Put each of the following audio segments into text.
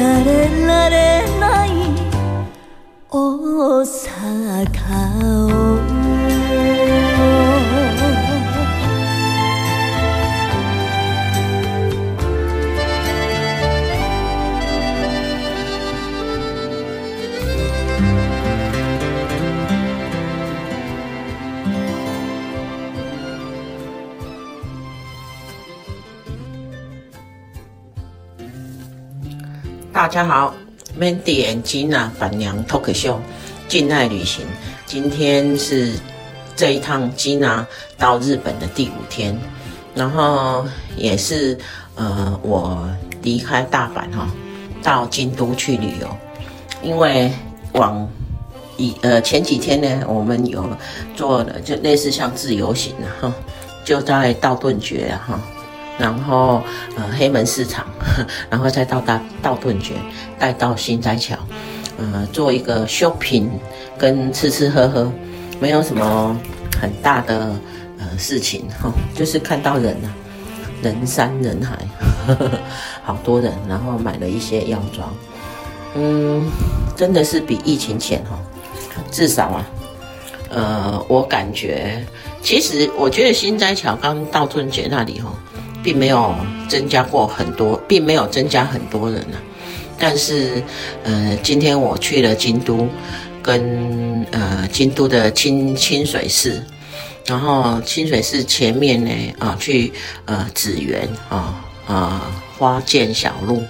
離れられない大阪を大家好，Mandy and Gina 板娘 Talk Show，静爱旅行。今天是这一趟 Gina 到日本的第五天，然后也是呃我离开大阪哈，到京都去旅游。因为往以呃前几天呢，我们有做了就类似像自由行哈，就在道顿崛哈。然后，呃，黑门市场，然后再到大道顿堀，带到心斋桥，呃，做一个 shopping 跟吃吃喝喝，没有什么很大的呃事情哈、就是看到人啊，人山人海呵呵，好多人，然后买了一些药妆，嗯，真的是比疫情前哈、哦，至少啊，呃，我感觉，其实我觉得心斋桥刚到顿堀那里哈、哦。并没有增加过很多，并没有增加很多人啊。但是，呃，今天我去了京都，跟呃京都的清清水寺，然后清水寺前面呢啊去呃紫园啊啊花见小路，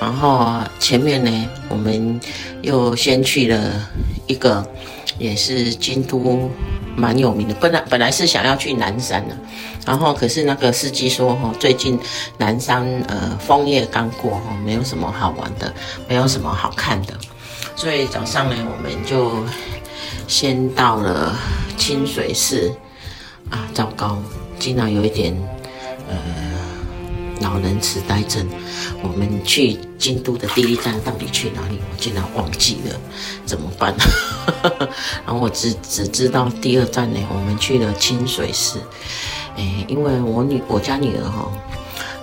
然后前面呢我们又先去了一个也是京都。蛮有名的，本来本来是想要去南山的，然后可是那个司机说哈，最近南山呃枫叶刚过哈，没有什么好玩的，没有什么好看的，所以早上呢，我们就先到了清水寺啊，糟糕，竟然有一点呃。老人痴呆症，我们去京都的第一站到底去哪里？我竟然忘记了，怎么办？然后我只只知道第二站呢，我们去了清水寺。哎，因为我女我家女儿哈，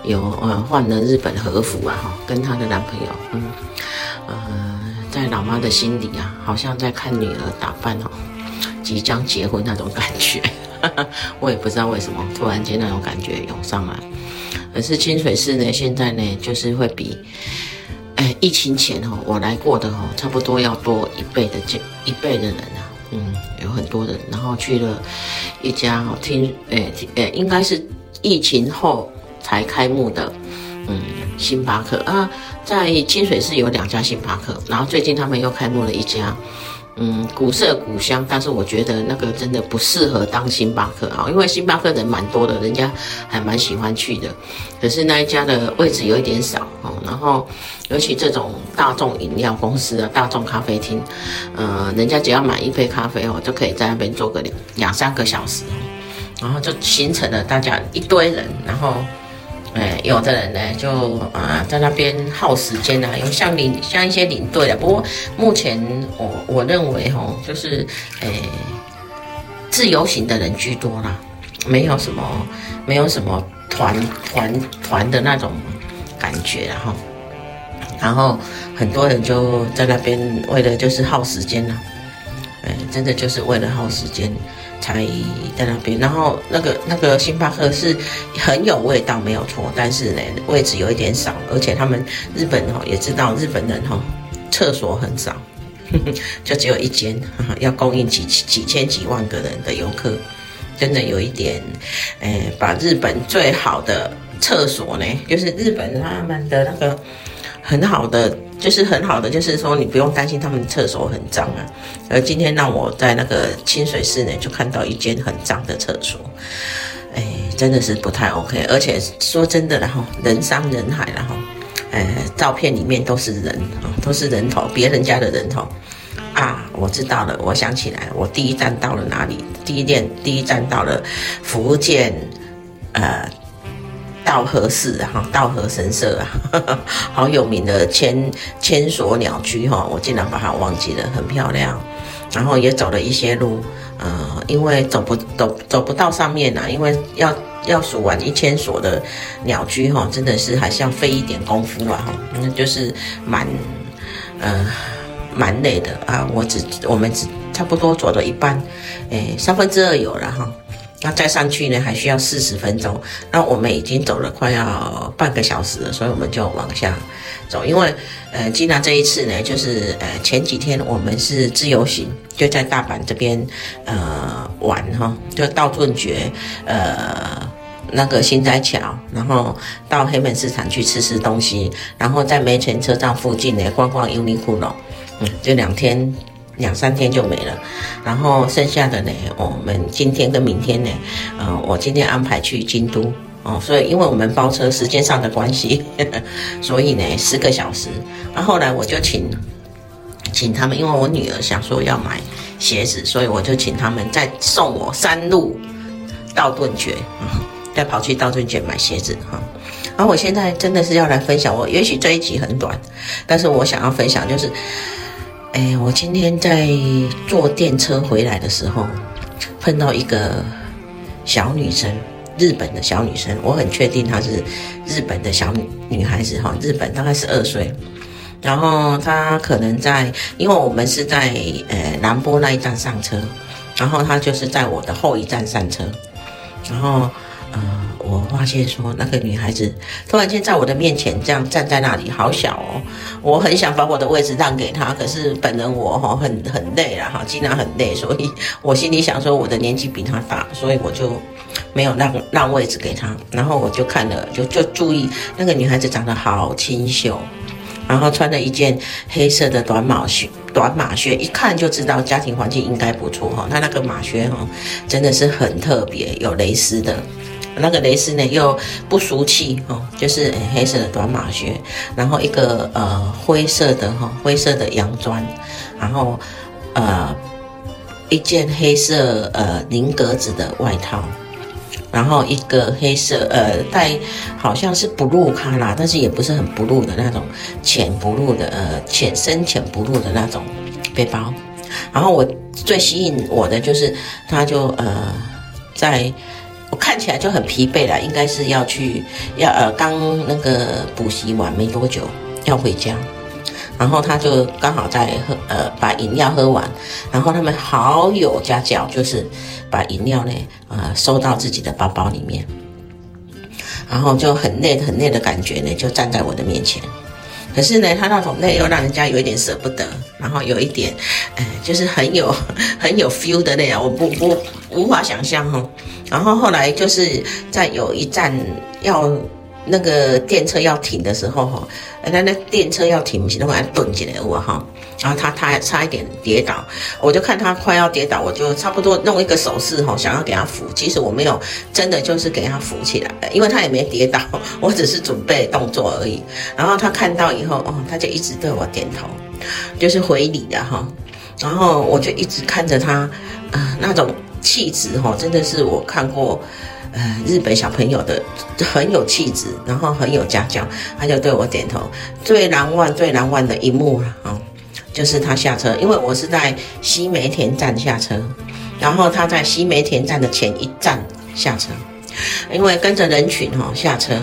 有呃换了日本和服啊哈，跟她的男朋友，嗯呃，在老妈的心里啊，好像在看女儿打扮哦，即将结婚那种感觉。我也不知道为什么，突然间那种感觉涌上来。可是清水寺呢，现在呢，就是会比，疫情前哦，我来过的哦，差不多要多一倍的这一倍的人啊，嗯，有很多人，然后去了一家哦，听，哎，哎，应该是疫情后才开幕的，嗯，星巴克啊，在清水市有两家星巴克，然后最近他们又开幕了一家。嗯，古色古香，但是我觉得那个真的不适合当星巴克啊，因为星巴克人蛮多的，人家还蛮喜欢去的。可是那一家的位置有一点少哦，然后尤其这种大众饮料公司啊，大众咖啡厅，呃，人家只要买一杯咖啡哦，就可以在那边坐个两两三个小时，然后就形成了大家一堆人，然后。哎，有的人呢，就啊在那边耗时间啊，有像领像一些领队啊。不过目前我我认为吼，就是哎自由行的人居多啦，没有什么没有什么团团团的那种感觉然后，然后很多人就在那边为了就是耗时间呐，哎，真的就是为了耗时间。才在那边，然后那个那个星巴克是很有味道，没有错，但是呢，位置有一点少，而且他们日本哦也知道日本人哈厕所很少，呵 呵就只有一间，呵 呵要供应几几千几万个人的游客，真的有一点，哎，把日本最好的厕所呢，就是日本他们的那个很好的就是很好的，就是说你不用担心他们厕所很脏啊。而今天让我在那个清水寺呢，就看到一间很脏的厕所，哎，真的是不太 OK。而且说真的，然后人山人海，然后，呃，照片里面都是人啊，都是人头，别人家的人头啊。我知道了，我想起来，我第一站到了哪里？第一站第一站到了福建，呃。道和寺哈，道和神社啊，呵 呵好有名的千千所鸟居哈，我竟然把它忘记了，很漂亮。然后也走了一些路，呃，因为走不走走不到上面啊，因为要要数完一千所的鸟居哈，真的是还是要费一点功夫啊哈，那就是蛮呃蛮累的啊。我只我们只差不多走了一半，诶，三分之二有了哈。那再上去呢，还需要四十分钟。那我们已经走了快要半个小时了，所以我们就往下走。因为呃，基娜这一次呢，就是呃前几天我们是自由行，就在大阪这边呃玩哈，就到顿觉呃那个心斋桥，然后到黑门市场去吃吃东西，然后在梅田车站附近呢逛逛优衣库咯，嗯，就两天。两三天就没了，然后剩下的呢，我们今天跟明天呢，呃，我今天安排去京都哦，所以因为我们包车时间上的关系，所以呢十个小时。那后来我就请请他们，因为我女儿想说要买鞋子，所以我就请他们再送我山路到顿觉，再跑去到顿觉买鞋子哈。然后我现在真的是要来分享，我也许这一集很短，但是我想要分享就是。哎，我今天在坐电车回来的时候，碰到一个小女生，日本的小女生，我很确定她是日本的小女女孩子哈，日本大概十二岁，然后她可能在，因为我们是在呃南波那一站上车，然后她就是在我的后一站上车，然后。呃，我发现说那个女孩子突然间在我的面前这样站在那里，好小哦。我很想把我的位置让给她，可是本人我哈很很累了哈，经常很累，所以我心里想说我的年纪比她大，所以我就没有让让位置给她。然后我就看了，就就注意那个女孩子长得好清秀，然后穿了一件黑色的短马靴，短马靴一看就知道家庭环境应该不错哈。她那个马靴哈真的是很特别，有蕾丝的。那个蕾丝呢又不俗气哦，就是黑色的短马靴，然后一个呃灰色的哈灰色的洋装，然后呃一件黑色呃菱格子的外套，然后一个黑色呃带好像是 blue 卡啦，但是也不是很 blue 的那种浅 blue 的呃浅深浅 blue 的那种背包，然后我最吸引我的就是他就呃在。我看起来就很疲惫了，应该是要去要呃刚那个补习完没多久要回家，然后他就刚好在喝呃把饮料喝完，然后他们好有家教，就是把饮料呢呃收到自己的包包里面，然后就很累很累的感觉呢就站在我的面前。可是呢，他那种累又让人家有一点舍不得，然后有一点，哎，就是很有 很有 feel 的那样，我不不无法想象哈。然后后来就是在有一站要那个电车要停的时候哈，那那电车要停，不是都还顿起来我哈。然后他他还差一点跌倒，我就看他快要跌倒，我就差不多弄一个手势哈，想要给他扶。其实我没有真的就是给他扶起来，因为他也没跌倒，我只是准备动作而已。然后他看到以后哦，他就一直对我点头，就是回礼的哈。然后我就一直看着他，呃，那种气质哈，真的是我看过呃日本小朋友的很有气质，然后很有家教，他就对我点头。最难忘最难忘的一幕了啊！就是他下车，因为我是在西梅田站下车，然后他在西梅田站的前一站下车，因为跟着人群哈下车，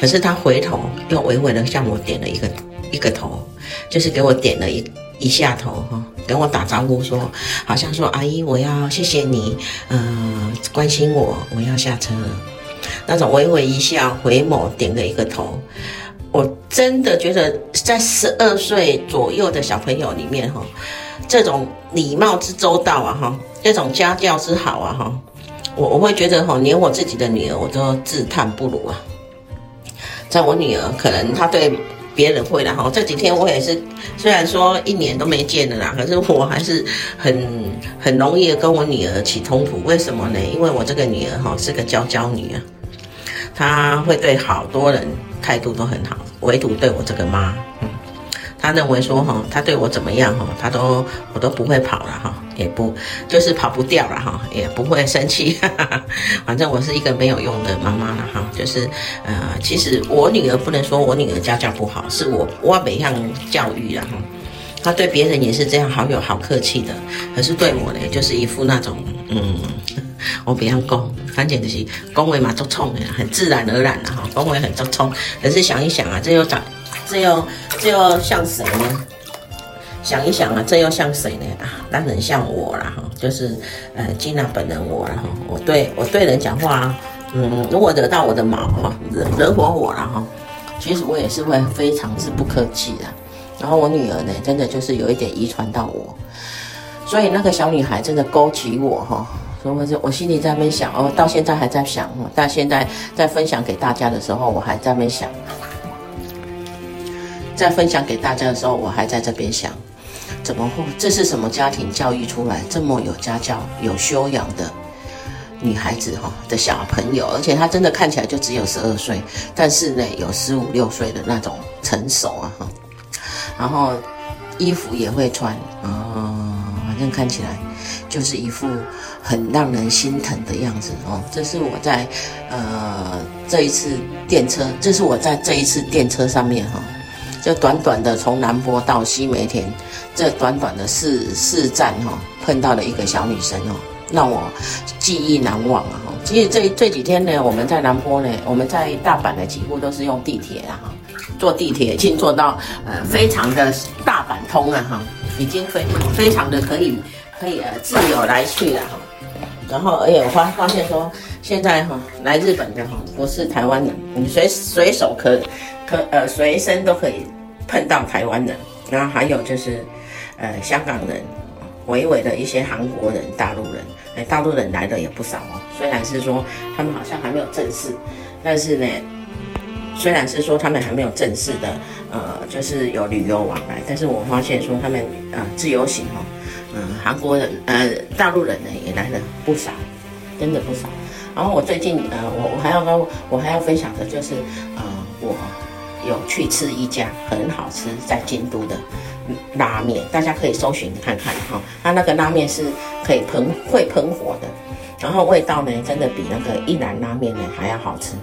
可是他回头又微微的向我点了一个一个头，就是给我点了一一下头哈，跟我打招呼说，好像说阿姨我要谢谢你，呃关心我，我要下车了，那种微微一笑回眸点了一个头。我真的觉得，在十二岁左右的小朋友里面，哈，这种礼貌之周到啊，哈，这种家教之好啊，哈，我我会觉得，哈，连我自己的女儿，我都自叹不如啊。在我女儿，可能她对别人会啦哈。这几天我也是，虽然说一年都没见了啦，可是我还是很很容易的跟我女儿起冲突。为什么呢？因为我这个女儿哈是个娇娇女啊，她会对好多人态度都很好，唯独对我这个妈。他认为说哈，他对我怎么样哈，他都我都不会跑了哈，也不就是跑不掉了哈，也不会生气，反正我是一个没有用的妈妈了哈，就是呃，其实我女儿不能说我女儿家教不好，是我我每样教育了哈，他对别人也是这样，好有好客气的，可是对我呢，就是一副那种嗯，我不要讲，反正就是恭维嘛，做冲的，很自然而然的哈，恭维很做冲，可是想一想啊，这又长。这又这又像谁呢？想一想啊，这又像谁呢？啊，当然像我啦哈，就是呃，金娜本人我啦哈。我对我对人讲话，嗯，如果惹到我的毛哈，惹惹火我了哈，其实我也是会非常之不客气的。然后我女儿呢，真的就是有一点遗传到我，所以那个小女孩真的勾起我哈。所以我就我心里在那边想哦，到现在还在想，但现在在分享给大家的时候，我还在那边想。在分享给大家的时候，我还在这边想，怎么会？这是什么家庭教育出来这么有家教、有修养的女孩子哈的小朋友？而且她真的看起来就只有十二岁，但是呢，有十五六岁的那种成熟啊哈。然后衣服也会穿啊、反正看起来就是一副很让人心疼的样子哦。这是我在呃这一次电车，这是我在这一次电车上面哈。这短短的从南波到西梅田，这短短的四四站哈，碰到了一个小女生哦，让我记忆难忘啊哈。其实这这几天呢，我们在南波呢，我们在大阪呢，几乎都是用地铁啊哈，坐地铁已经坐到呃非常的大阪通了哈，已经非非常的可以可以呃自由来去了哈。然后而且我发发现说，现在哈来日本的哈不是台湾人，你随随手可。可呃，随身都可以碰到台湾人，然后还有就是，呃，香港人，微微的一些韩国人、大陆人，哎，大陆人来的也不少哦。虽然是说他们好像还没有正式，但是呢，虽然是说他们还没有正式的，呃，就是有旅游往来，但是我发现说他们呃自由行哦，嗯、韩国人呃大陆人呢也来了不少，真的不少。然后我最近呃，我我还要跟我还要分享的就是呃我。有去吃一家很好吃，在京都的拉面，大家可以搜寻看看哈。它那个拉面是可以喷会喷火的，然后味道呢，真的比那个一兰拉面呢还要好吃。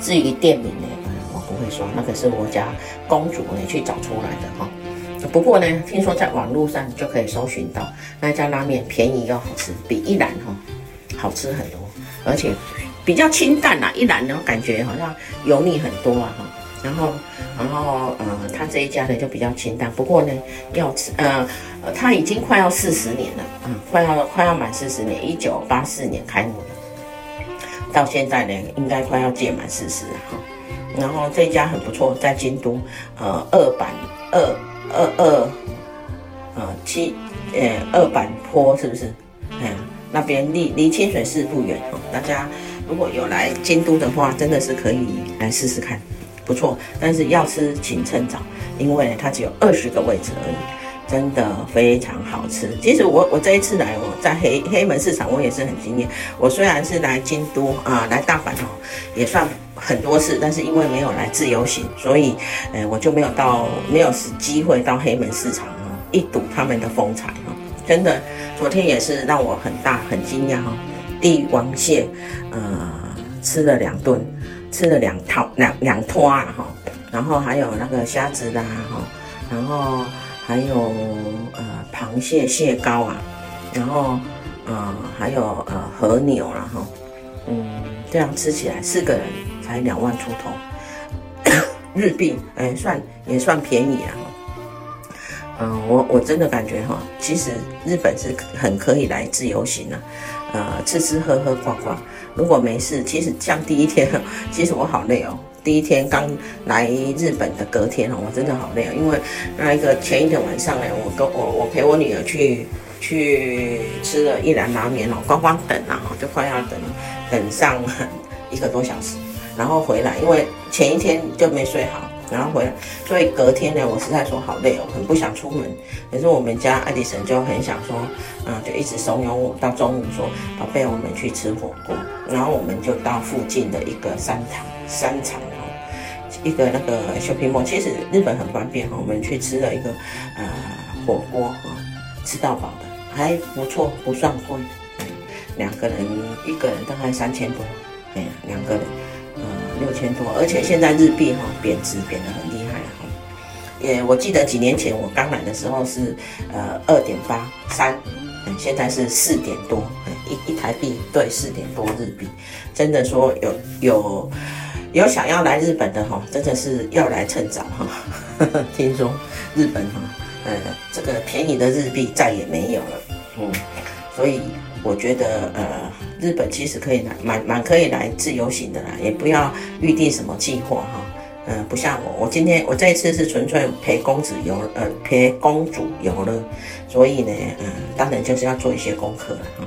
至于店名呢，我不会说，那个是我家公主呢去找出来的哈。不过呢，听说在网络上就可以搜寻到那家拉面便宜又好吃，比一兰哈好吃很多，而且比较清淡啊。一兰呢感觉好像油腻很多啊哈。然后，然后，呃，他这一家呢就比较清淡，不过呢，要吃，呃，呃，他已经快要四十年了，啊、嗯，快要快要满四十年，一九八四年开幕的，到现在呢，应该快要届满四十了哈。然后这一家很不错，在京都，呃，二板二二二，呃七，呃二板坡是不是？嗯，那边离离清水寺不远，大家如果有来京都的话，真的是可以来试试看。不错，但是要吃请趁早，因为它只有二十个位置而已，真的非常好吃。其实我我这一次来，我在黑黑门市场，我也是很惊艳。我虽然是来京都啊，来大阪哦，也算很多次，但是因为没有来自由行，所以呃我就没有到，没有时机会到黑门市场哦，一睹他们的风采哦。真的，昨天也是让我很大很惊讶哈，帝王蟹，呃，吃了两顿。吃了两套两两托啊哈，然后还有那个虾子啦哈，然后还有呃螃蟹蟹膏啊，然后呃还有呃和牛啦哈，嗯，这样吃起来四个人才两万出头日币，哎算也算便宜啊。嗯，我我真的感觉哈，其实日本是很可以来自由行的，呃，吃吃喝喝逛逛。如果没事，其实像第一天，其实我好累哦。第一天刚来日本的隔天哦，我真的好累哦，因为那一个前一天晚上呢，我跟我我陪我女儿去去吃了一兰拉面哦，光光等啊，就快要等等上 一个多小时，然后回来，因为前一天就没睡好，然后回来，所以隔天呢，我实在说好累哦，很不想出门。可是我们家爱迪生就很想说，嗯，就一直怂恿我到中午说，宝贝，我们去吃火锅。然后我们就到附近的一个商场，商场哦，一个那个 shopping mall。其实日本很方便哈，我们去吃了一个呃火锅哈，吃到饱的，还不错，不算贵。两个人，一个人大概三千多，哎，两个人。六千多，而且现在日币哈贬值贬得很厉害哈。也我记得几年前我刚来的时候是呃二点八三，嗯，现在是四点多，一一台币对四点多日币。真的说有有有想要来日本的哈，真的是要来趁早哈。听说日本哈，呃，这个便宜的日币再也没有了，嗯，所以。我觉得呃，日本其实可以来，蛮蛮可以来自由行的啦，也不要预定什么计划哈。嗯、不像我，我今天我这一次是纯粹陪公子游，呃，陪公主游乐，所以呢，嗯、当然就是要做一些功课了哈。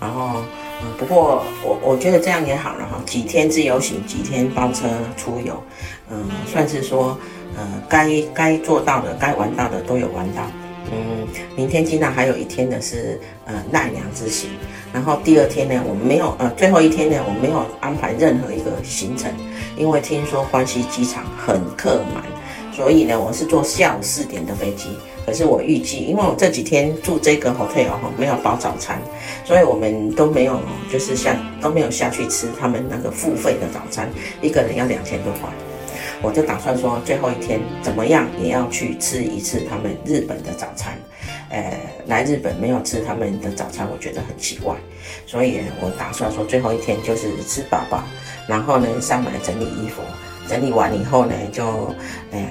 然后，嗯、不过我我觉得这样也好了哈，几天自由行，几天包车出游，嗯、算是说，呃，该该做到的，该玩到的都有玩到。嗯，明天基娜还有一天的是呃奈良之行，然后第二天呢，我们没有呃最后一天呢，我们没有安排任何一个行程，因为听说关西机场很客满，所以呢，我是坐下午四点的飞机。可是我预计，因为我这几天住这个 hotel 哈，没有包早餐，所以我们都没有就是下都没有下去吃他们那个付费的早餐，一个人要两千多块。我就打算说，最后一天怎么样也要去吃一次他们日本的早餐。呃，来日本没有吃他们的早餐，我觉得很奇怪。所以我打算说，最后一天就是吃饱饱，然后呢上来整理衣服，整理完以后呢就呃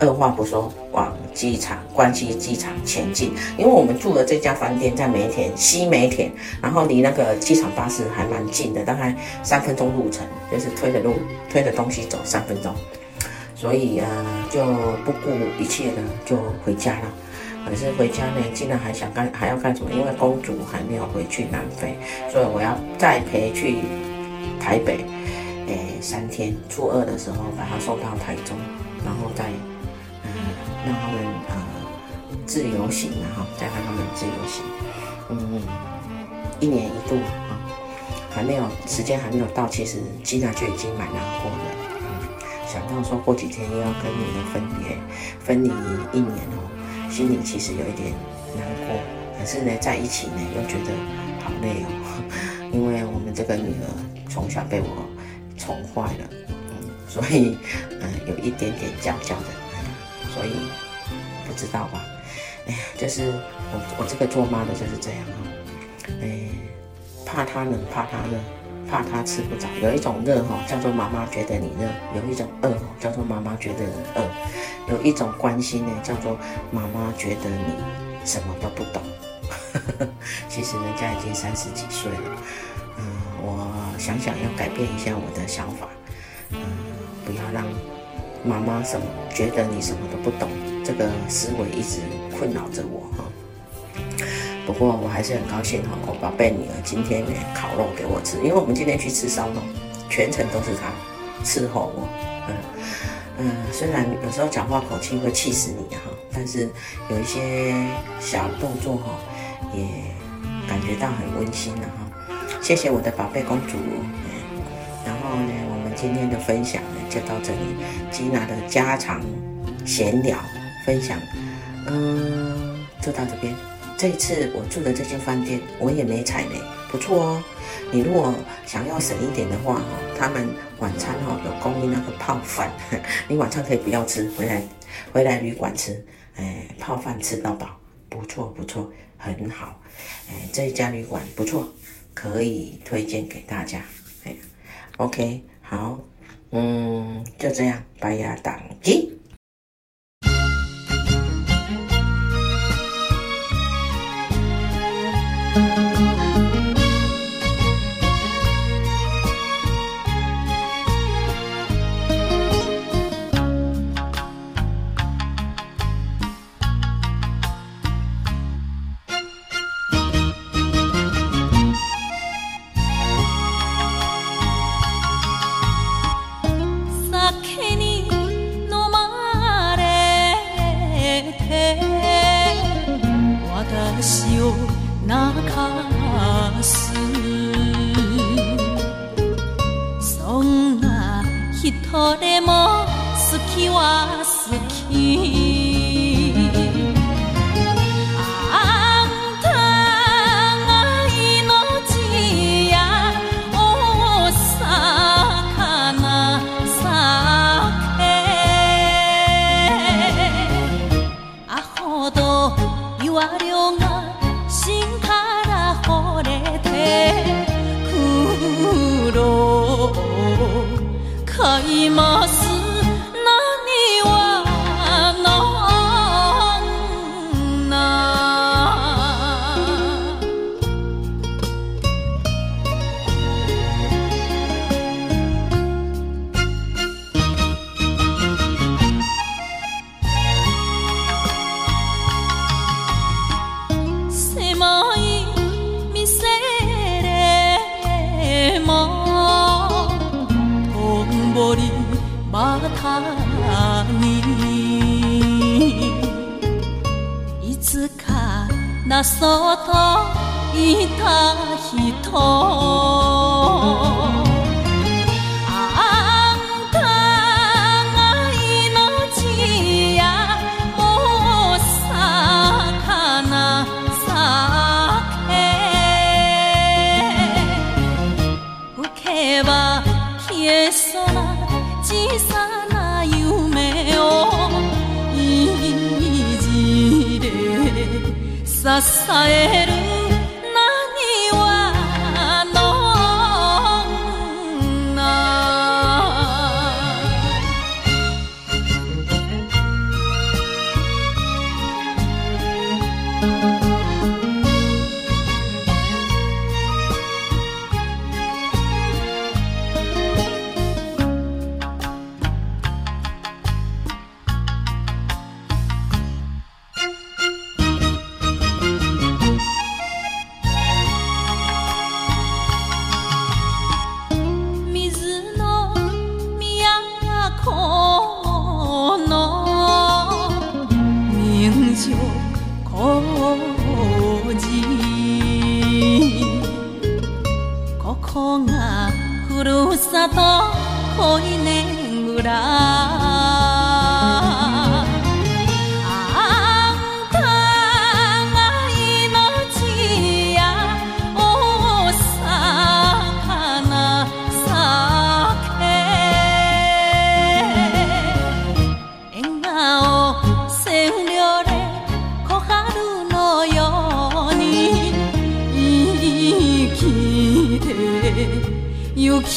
二话不说往机场关西机场前进。因为我们住的这家饭店在梅田西梅田，然后离那个机场巴士还蛮近的，大概三分钟路程，就是推着路推着东西走三分钟。所以啊，就不顾一切的就回家了。可是回家呢，竟然还想干，还要干什么？因为公主还没有回去南非，所以我要再陪去台北，诶、三天。初二的时候把她送到台中，然后再嗯让他们呃自由行，然后再让他们自由行。嗯，一年一度啊，还没有时间还没有到，其实基娜就已经蛮难过的。想到说过几天又要跟你的分别，分离一年哦，心里其实有一点难过。可是呢，在一起呢又觉得好累哦，因为我们这个女儿从小被我宠坏了，嗯，所以嗯有一点点娇娇的，所以不知道吧？哎呀，就是我我这个做妈的就是这样哦，哎，怕她冷，怕她热。怕他吃不着，有一种热哈，叫做妈妈觉得你热；有一种饿，叫做妈妈觉得你饿；有一种关心呢，叫做妈妈觉得你什么都不懂。其实人家已经三十几岁了，嗯，我想想要改变一下我的想法，嗯，不要让妈妈什么觉得你什么都不懂，这个思维一直困扰着我哈。不过我还是很高兴哈，我宝贝女儿今天呢烤肉给我吃，因为我们今天去吃烧肉，全程都是她伺候我。嗯嗯，虽然有时候讲话口气会气死你哈，但是有一些小动作哈，也感觉到很温馨了哈。谢谢我的宝贝公主。然后呢，我们今天的分享呢就到这里，吉娜的家常闲聊分享，嗯，就到这边。这一次我住的这间饭店，我也没踩雷，不错哦。你如果想要省一点的话，哈，他们晚餐哈有供应那个泡饭，你晚餐可以不要吃，回来回来旅馆吃，哎，泡饭吃到饱，不错不错，很好，哎，这一家旅馆不错，可以推荐给大家，哎，OK，好，嗯，就这样，拜呀，当机。支える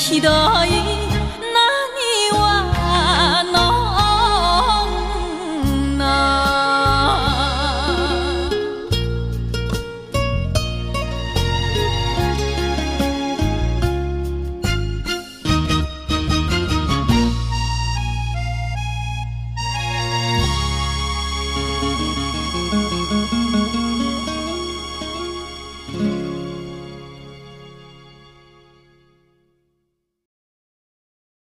خدا ơi